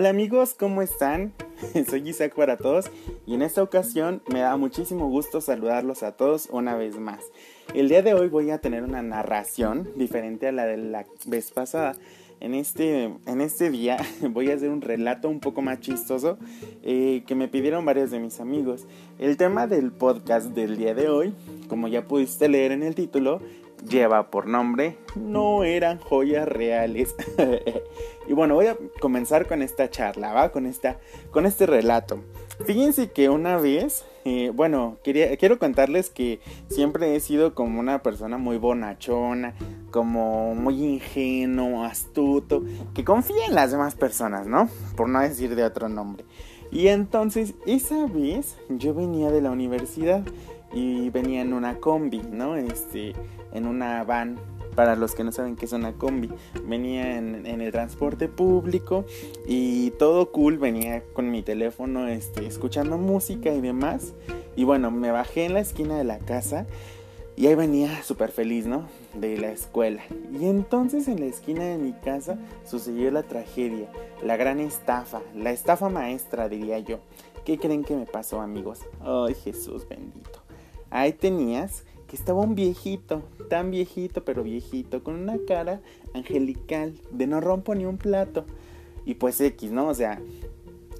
Hola amigos, ¿cómo están? Soy Isaac para todos y en esta ocasión me da muchísimo gusto saludarlos a todos una vez más. El día de hoy voy a tener una narración diferente a la de la vez pasada. En este, en este día voy a hacer un relato un poco más chistoso eh, que me pidieron varios de mis amigos. El tema del podcast del día de hoy, como ya pudiste leer en el título, lleva por nombre No eran joyas reales. y bueno, voy a comenzar con esta charla, ¿va? Con, esta, con este relato. Fíjense que una vez, eh, bueno, quería, quiero contarles que siempre he sido como una persona muy bonachona, como muy ingenuo, astuto, que confía en las demás personas, ¿no? Por no decir de otro nombre. Y entonces, esa vez yo venía de la universidad y venía en una combi, ¿no? Este, en una van. Para los que no saben qué es una combi, venía en, el transporte público y todo cool, venía con mi teléfono este, escuchando música y demás. Y bueno, me bajé en la esquina de la casa y ahí venía súper feliz, ¿no? De la escuela. Y entonces en la esquina de mi casa sucedió la tragedia, la gran estafa, la estafa maestra, diría yo. ¿Qué creen que me pasó, amigos? Ay, Jesús bendito. Ahí tenías que estaba un viejito, tan viejito, pero viejito, con una cara angelical, de no rompo ni un plato. Y pues X, ¿no? O sea,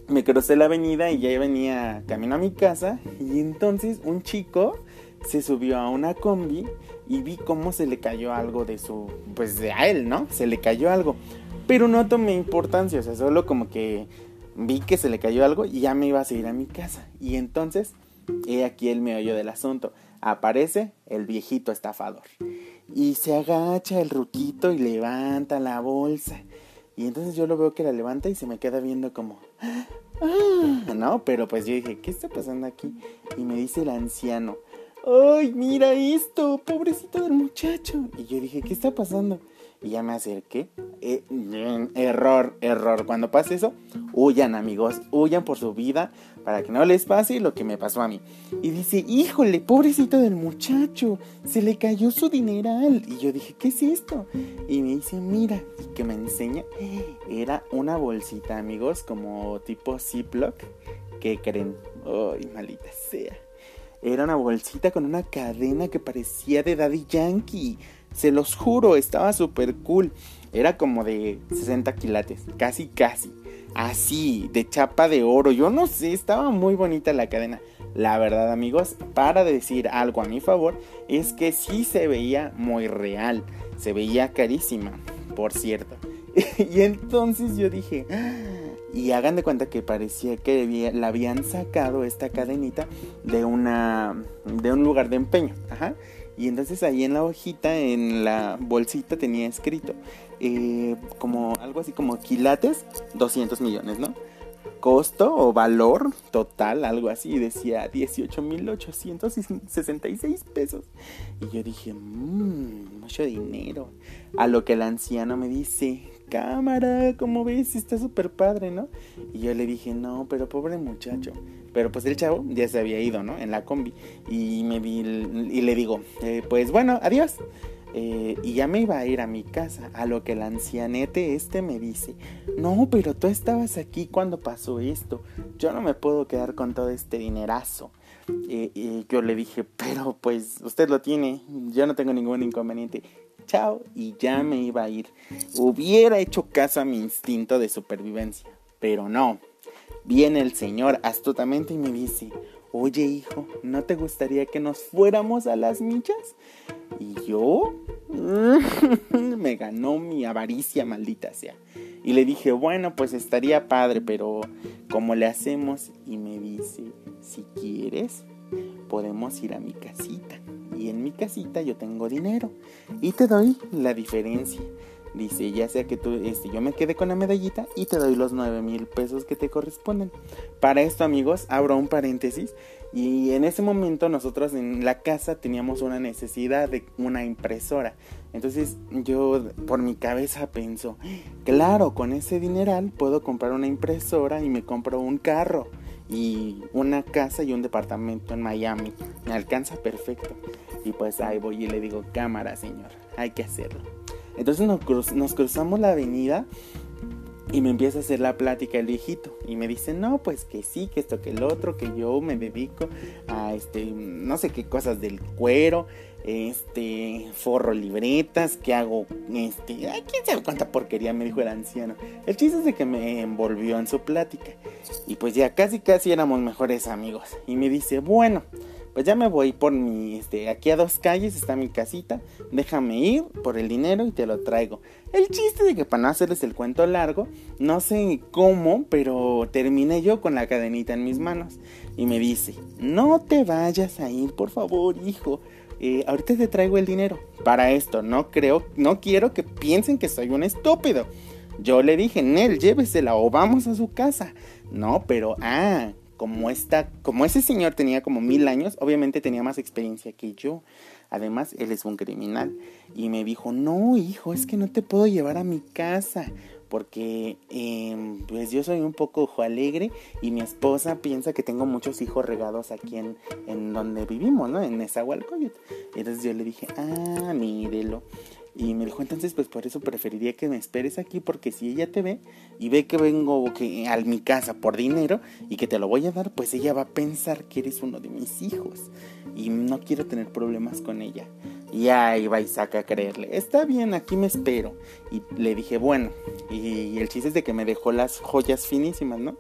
me crucé la avenida y ya venía camino a mi casa. Y entonces un chico se subió a una combi y vi cómo se le cayó algo de su, pues de a él, ¿no? Se le cayó algo. Pero no tomé importancia, o sea, solo como que vi que se le cayó algo y ya me iba a seguir a mi casa. Y entonces He aquí el meollo del asunto. Aparece el viejito estafador. Y se agacha el ruquito y levanta la bolsa. Y entonces yo lo veo que la levanta y se me queda viendo como... Ah, no, pero pues yo dije, ¿qué está pasando aquí? Y me dice el anciano, ¡ay, mira esto! Pobrecito del muchacho. Y yo dije, ¿qué está pasando? Y ya me acerqué. Eh, error, error. Cuando pase eso, huyan amigos, huyan por su vida para que no les pase lo que me pasó a mí. Y dice, híjole, pobrecito del muchacho, se le cayó su dineral. Y yo dije, ¿qué es esto? Y me dice, mira, y que me enseña. Era una bolsita, amigos, como tipo Ziploc. ¿Qué creen? Ay, malita sea. Era una bolsita con una cadena que parecía de Daddy Yankee. Se los juro, estaba súper cool. Era como de 60 quilates, casi, casi. Así, de chapa de oro. Yo no sé, estaba muy bonita la cadena. La verdad, amigos, para decir algo a mi favor, es que sí se veía muy real. Se veía carísima, por cierto. y entonces yo dije, ah", y hagan de cuenta que parecía que la habían sacado esta cadenita de una de un lugar de empeño, ajá. Y entonces ahí en la hojita, en la bolsita tenía escrito eh, como algo así como quilates, 200 millones, ¿no? Costo o valor total, algo así, decía 18.866 pesos. Y yo dije, mmm, mucho dinero. A lo que el anciano me dice, cámara, como ves, está súper padre, ¿no? Y yo le dije, no, pero pobre muchacho. Pero pues el chavo ya se había ido, ¿no? En la combi. Y me vi y le digo, eh, pues bueno, adiós. Eh, y ya me iba a ir a mi casa, a lo que el ancianete este me dice, no, pero tú estabas aquí cuando pasó esto, yo no me puedo quedar con todo este dinerazo. Yo le dije, pero pues usted lo tiene, yo no tengo ningún inconveniente. Chao, y ya me iba a ir. Hubiera hecho caso a mi instinto de supervivencia, pero no. Viene el señor astutamente y me dice, oye hijo, ¿no te gustaría que nos fuéramos a las millas? Y yo me ganó mi avaricia maldita sea. Y le dije, bueno, pues estaría padre, pero ¿cómo le hacemos? Y me dice, si quieres, podemos ir a mi casita. Y en mi casita yo tengo dinero. Y te doy la diferencia. Dice, ya sea que tú, este, yo me quede con la medallita y te doy los 9 mil pesos que te corresponden. Para esto, amigos, abro un paréntesis. Y en ese momento nosotros en la casa teníamos una necesidad de una impresora. Entonces yo por mi cabeza pienso, claro, con ese dineral puedo comprar una impresora y me compro un carro y una casa y un departamento en Miami. Me alcanza perfecto. Y pues ahí voy y le digo, cámara señor, hay que hacerlo. Entonces nos, cruzamos la avenida Y me empieza a hacer la plática el viejito. Y me dice, no, pues que sí, que esto, que el otro, que yo me dedico a este, no sé qué cosas del cuero, este, forro libretas, que hago, este, quién sabe cuánta porquería me dijo el anciano. El chiste es de que me envolvió en su plática. Y pues ya casi, casi éramos mejores amigos. Y me dice, bueno, pues ya me voy por mi, este, aquí a dos calles está mi casita, déjame ir por el dinero y te lo traigo. El chiste de que para no hacerles el cuento largo, no sé cómo, pero terminé yo con la cadenita en mis manos y me dice, no te vayas a ir, por favor, hijo. Eh, ahorita te traigo el dinero. Para esto, no creo, no quiero que piensen que soy un estúpido. Yo le dije, Nel, llévesela o vamos a su casa. No, pero, ah, como esta, como ese señor tenía como mil años, obviamente tenía más experiencia que yo. Además, él es un criminal. Y me dijo, no, hijo, es que no te puedo llevar a mi casa. Porque em, pues yo soy un poco ojo alegre y mi esposa piensa que tengo muchos hijos regados aquí en, en donde vivimos, ¿no? En Nezahualcóyotl. Entonces yo le dije, ah, mírelo. Y me dijo, entonces pues por eso preferiría que me esperes aquí porque si ella te ve y ve que vengo a mi casa por dinero y que te lo voy a dar, pues ella va a pensar que eres uno de mis hijos y no quiero tener problemas con ella. Y ahí va Isaac a creerle, está bien, aquí me espero. Y le dije, bueno, y el chiste es de que me dejó las joyas finísimas, ¿no?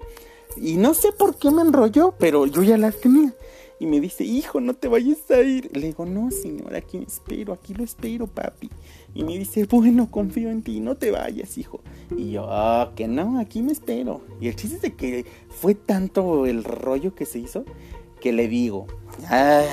Y no sé por qué me enrolló, pero yo ya las tenía y me dice, hijo, no te vayas a ir. Le digo, no, señor, aquí me espero, aquí lo espero, papi. Y me dice, bueno, confío en ti, no te vayas, hijo. Y yo, ah, que no, aquí me espero. Y el chiste es de que fue tanto el rollo que se hizo que le digo, ay,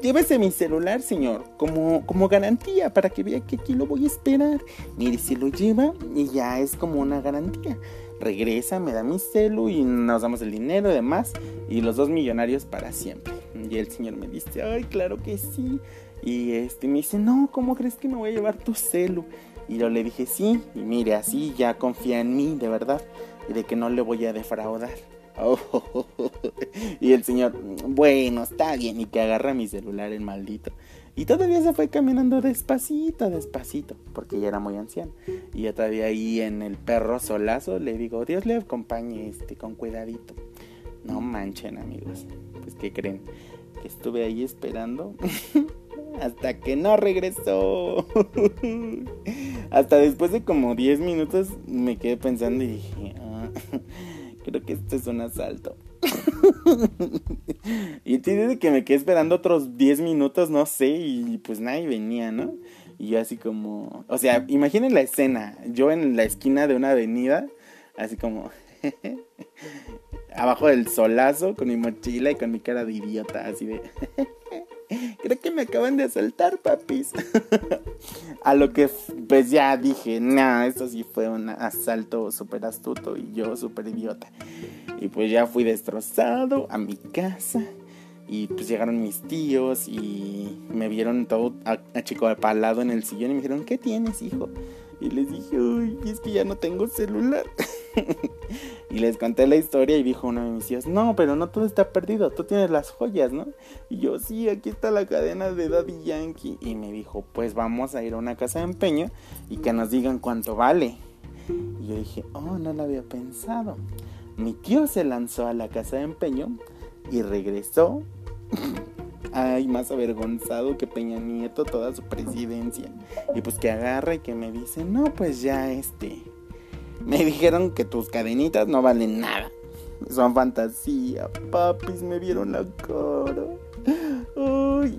llévese mi celular, señor, como, como garantía para que vea que aquí lo voy a esperar. Mire, se lo lleva y ya es como una garantía regresa, me da mi celu y nos damos el dinero y demás. Y los dos millonarios para siempre. Y el señor me dice, ay, claro que sí. Y este me dice, no, ¿cómo crees que me voy a llevar tu celu? Y yo le dije, sí, y mire, así ya confía en mí, de verdad, y de que no le voy a defraudar. y el señor, bueno, está bien, y que agarra mi celular el maldito. Y todavía se fue caminando despacito, despacito, porque ya era muy anciano. Y yo todavía ahí en el perro solazo le digo, Dios le acompañe este, con cuidadito. No manchen amigos, pues ¿qué creen? Que estuve ahí esperando hasta que no regresó. hasta después de como 10 minutos me quedé pensando y dije, ah, creo que esto es un asalto. y tiene que me quedé esperando otros 10 minutos, no sé, y pues nadie venía, ¿no? Y yo así como, o sea, imaginen la escena, yo en la esquina de una avenida, así como, abajo del solazo, con mi mochila y con mi cara de idiota, así de... Creo que me acaban de asaltar, papis. a lo que pues ya dije, nah, esto sí fue un asalto súper astuto y yo súper idiota. Y pues ya fui destrozado a mi casa. Y pues llegaron mis tíos y me vieron todo achicopalado en el sillón y me dijeron, ¿qué tienes, hijo? Y les dije, uy, es que ya no tengo celular. y les conté la historia y dijo uno de mis tíos, no, pero no todo está perdido, tú tienes las joyas, ¿no? Y yo, sí, aquí está la cadena de Daddy Yankee. Y me dijo, pues vamos a ir a una casa de empeño y que nos digan cuánto vale. Y yo dije, oh, no lo había pensado. Mi tío se lanzó a la casa de empeño y regresó. Ay, más avergonzado que Peña Nieto toda su presidencia. Y pues que agarra y que me dice, no, pues ya este me dijeron que tus cadenitas no valen nada. Son fantasía. Papis, me vieron la cara.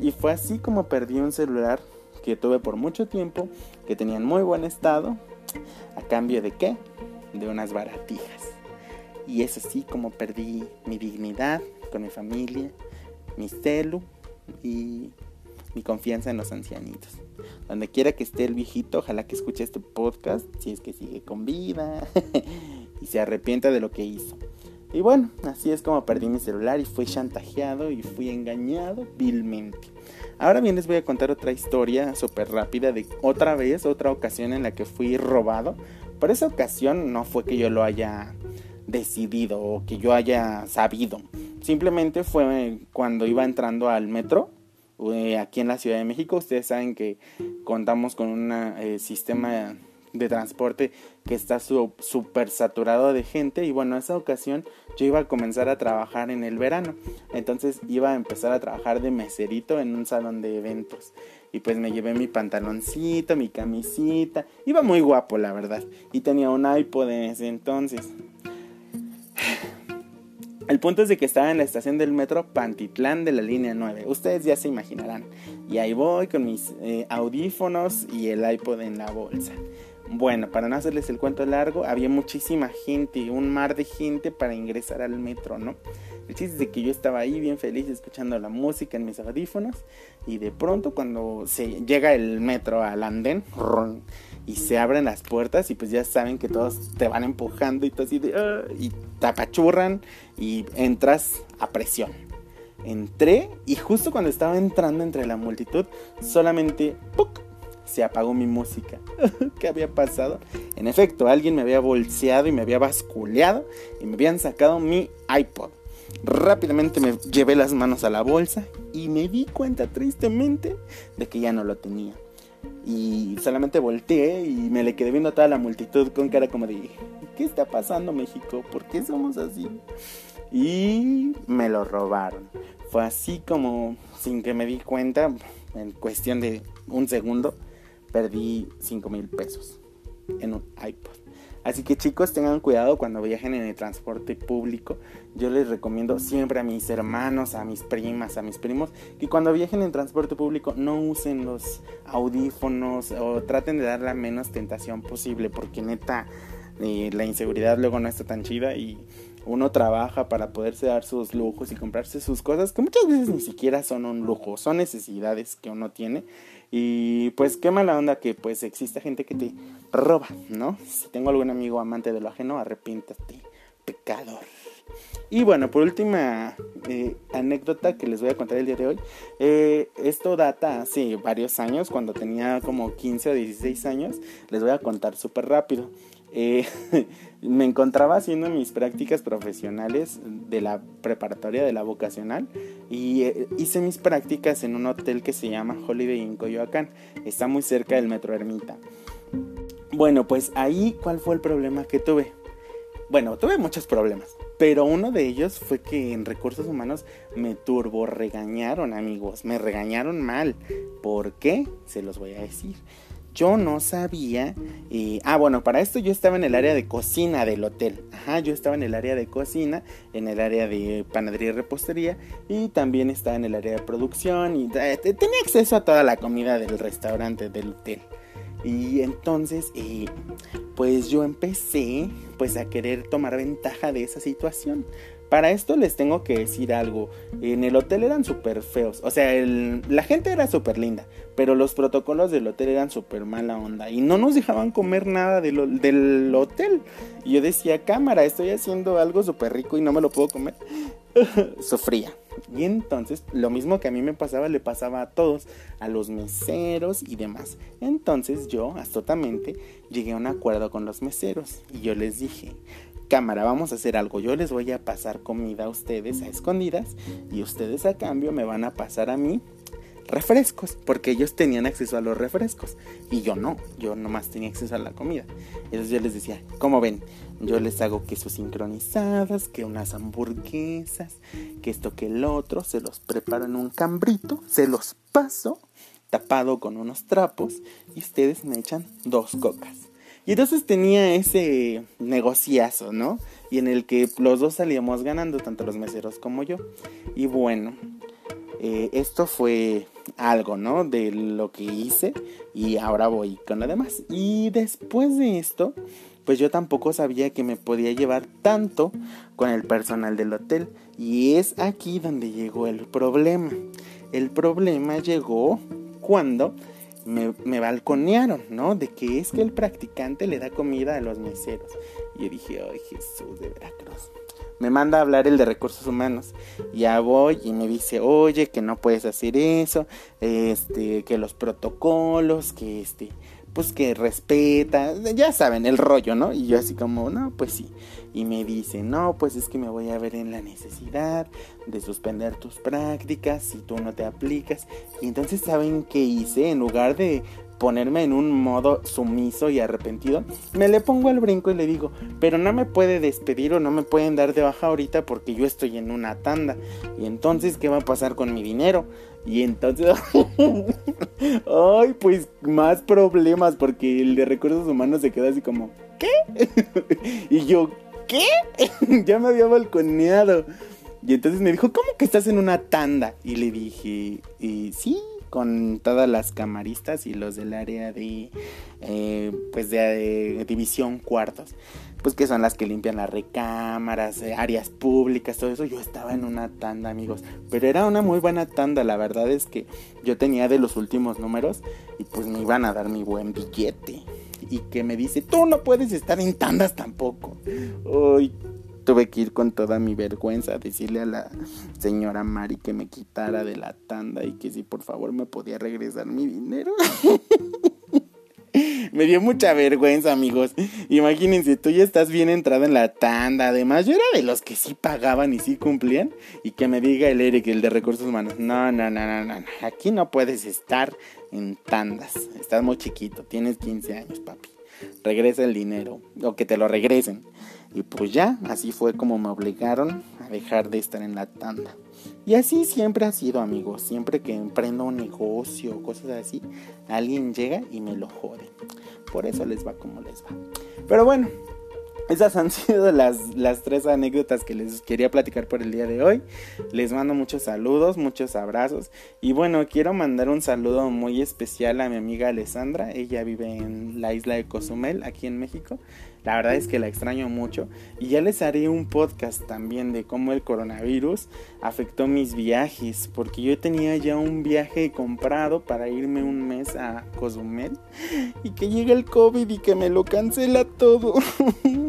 y fue así como perdí un celular que tuve por mucho tiempo, que tenía en muy buen estado. ¿A cambio de qué? De unas baratijas. Y es así como perdí mi dignidad con mi familia, mi celu y confianza en los ancianitos. Donde quiera que esté el viejito, ojalá que escuche este podcast, si es que sigue con vida y se arrepienta de lo que hizo. Y bueno, así es como perdí mi celular y fui chantajeado y fui engañado vilmente. Ahora bien les voy a contar otra historia súper rápida de otra vez, otra ocasión en la que fui robado. Por esa ocasión no fue que yo lo haya decidido o que yo haya sabido. Simplemente fue cuando iba entrando al metro aquí en la Ciudad de México. Ustedes saben que contamos con un eh, sistema de transporte que está súper saturado de gente. Y bueno, esa ocasión yo iba a comenzar a trabajar en el verano, entonces iba a empezar a trabajar de meserito en un salón de eventos. Y pues me llevé mi pantaloncito, mi camisita, iba muy guapo la verdad. Y tenía un iPod en ese entonces. El punto es de que estaba en la estación del metro Pantitlán de la línea 9. Ustedes ya se imaginarán. Y ahí voy con mis eh, audífonos y el iPod en la bolsa. Bueno, para no hacerles el cuento largo, había muchísima gente, un mar de gente para ingresar al metro, ¿no? El chiste es de que yo estaba ahí bien feliz escuchando la música en mis audífonos y de pronto cuando se llega el metro al andén, y se abren las puertas y pues ya saben que todos te van empujando y todo así ah", y te apachurran y entras a presión. Entré y justo cuando estaba entrando entre la multitud, solamente se apagó mi música. ¿Qué había pasado? En efecto, alguien me había bolseado y me había basculeado y me habían sacado mi iPod. Rápidamente me llevé las manos a la bolsa y me di cuenta tristemente de que ya no lo tenía. Y solamente volteé y me le quedé viendo a toda la multitud con cara como de, ¿qué está pasando México? ¿Por qué somos así? Y me lo robaron. Fue así como, sin que me di cuenta, en cuestión de un segundo, perdí 5 mil pesos en un iPod. Así que chicos, tengan cuidado cuando viajen en el transporte público. Yo les recomiendo siempre a mis hermanos, a mis primas, a mis primos, que cuando viajen en transporte público no usen los audífonos o traten de dar la menos tentación posible, porque neta, eh, la inseguridad luego no está tan chida y uno trabaja para poderse dar sus lujos y comprarse sus cosas que muchas veces ni siquiera son un lujo, son necesidades que uno tiene y pues qué mala onda que pues existe gente que te roba, ¿no? Si tengo algún amigo amante de lo ajeno, arrepiéntate, pecador. Y bueno, por última eh, anécdota que les voy a contar el día de hoy. Eh, esto data hace varios años, cuando tenía como 15 o 16 años. Les voy a contar súper rápido. Eh, me encontraba haciendo mis prácticas profesionales de la preparatoria de la vocacional y eh, hice mis prácticas en un hotel que se llama Holiday Inn Coyoacán. Está muy cerca del Metro Ermita. Bueno, pues ahí, ¿cuál fue el problema que tuve? Bueno, tuve muchos problemas, pero uno de ellos fue que en recursos humanos me turbo regañaron, amigos, me regañaron mal. ¿Por qué? Se los voy a decir yo no sabía. y ah, bueno, para esto yo estaba en el área de cocina del hotel. Ajá, yo estaba en el área de cocina, en el área de panadería y repostería. Y también estaba en el área de producción. Y eh, tenía acceso a toda la comida del restaurante del hotel. Y entonces, eh, pues yo empecé pues a querer tomar ventaja de esa situación. Para esto les tengo que decir algo. En el hotel eran súper feos. O sea, la gente era súper linda. Pero los protocolos del hotel eran súper mala onda. Y no nos dejaban comer nada del hotel. Y yo decía, cámara, estoy haciendo algo súper rico y no me lo puedo comer. Sufría. Y entonces, lo mismo que a mí me pasaba, le pasaba a todos, a los meseros y demás. Entonces yo, astutamente, llegué a un acuerdo con los meseros. Y yo les dije, cámara, vamos a hacer algo. Yo les voy a pasar comida a ustedes a escondidas y ustedes a cambio me van a pasar a mí refrescos, porque ellos tenían acceso a los refrescos y yo no, yo nomás tenía acceso a la comida. Entonces yo les decía, ¿cómo ven? Yo les hago quesos sincronizadas, que unas hamburguesas, que esto que el otro, se los preparo en un cambrito, se los paso tapado con unos trapos y ustedes me echan dos cocas. Y entonces tenía ese negociazo, ¿no? Y en el que los dos salíamos ganando, tanto los meseros como yo. Y bueno, eh, esto fue algo, ¿no? De lo que hice y ahora voy con lo demás. Y después de esto, pues yo tampoco sabía que me podía llevar tanto con el personal del hotel. Y es aquí donde llegó el problema. El problema llegó cuando me, balconearon, ¿no? De que es que el practicante le da comida a los meseros. Y yo dije, ay Jesús de Veracruz. Me manda a hablar el de recursos humanos. Ya voy y me dice, oye, que no puedes hacer eso, este, que los protocolos, que este, pues que respeta, ya saben, el rollo, ¿no? Y yo así como, no, pues sí. Y me dice, no, pues es que me voy a ver en la necesidad de suspender tus prácticas si tú no te aplicas. Y entonces, ¿saben qué hice? En lugar de ponerme en un modo sumiso y arrepentido, me le pongo al brinco y le digo, pero no me puede despedir o no me pueden dar de baja ahorita porque yo estoy en una tanda. Y entonces, ¿qué va a pasar con mi dinero? Y entonces, ay, pues más problemas porque el de recursos humanos se queda así como, ¿qué? y yo, ¿qué? ya me había balconeado. Y entonces me dijo, ¿cómo que estás en una tanda? Y le dije, y sí, con todas las camaristas y los del área de, eh, pues de, división cuartos, pues que son las que limpian las recámaras, eh, áreas públicas, todo eso. Yo estaba en una tanda, amigos, pero era una muy buena tanda. La verdad es que yo tenía de los últimos números y pues me iban a dar mi buen billete. Y que me dice, tú no puedes estar en tandas tampoco. Uy, tuve que ir con toda mi vergüenza a decirle a la señora Mari que me quitara de la tanda y que si por favor me podía regresar mi dinero. me dio mucha vergüenza, amigos. Imagínense, tú ya estás bien entrada en la tanda. Además, yo era de los que sí pagaban y sí cumplían. Y que me diga el Eric, el de recursos humanos, no, no, no, no, no. Aquí no puedes estar en tandas. Estás muy chiquito, tienes 15 años, papi. Regresa el dinero. O que te lo regresen. Y pues ya, así fue como me obligaron a dejar de estar en la tanda. Y así siempre ha sido, amigos. Siempre que emprendo un negocio o cosas así, alguien llega y me lo jode. Por eso les va como les va. Pero bueno, esas han sido las, las, tres anécdotas que les quería platicar por el día de hoy. Les mando muchos saludos, muchos abrazos. Y bueno, quiero mandar un saludo muy especial a mi amiga Alessandra. Ella vive en la isla de Cozumel, aquí en México. La verdad es que la extraño mucho y ya les haré un podcast también de cómo el coronavirus afectó mis viajes, porque yo tenía ya un viaje comprado para irme un mes a Cozumel y que llega el COVID y que me lo cancela todo.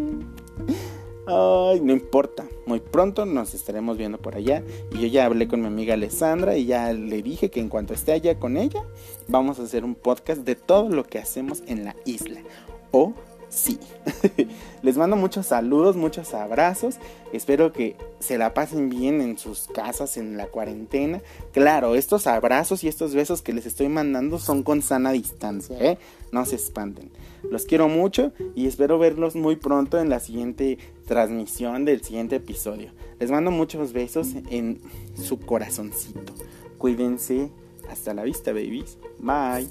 Ay, no importa. Muy pronto nos estaremos viendo por allá. Y yo ya hablé con mi amiga Alessandra y ya le dije que en cuanto esté allá con ella, vamos a hacer un podcast de todo lo que hacemos en la isla. O sí. Les mando muchos saludos, muchos abrazos. Espero que se la pasen bien en sus casas en la cuarentena. Claro, estos abrazos y estos besos que les estoy mandando son con sana distancia, ¿eh? No se espanten. Los quiero mucho y espero verlos muy pronto en la siguiente transmisión del siguiente episodio. Les mando muchos besos en su corazoncito. Cuídense. Hasta la vista, babies. Bye.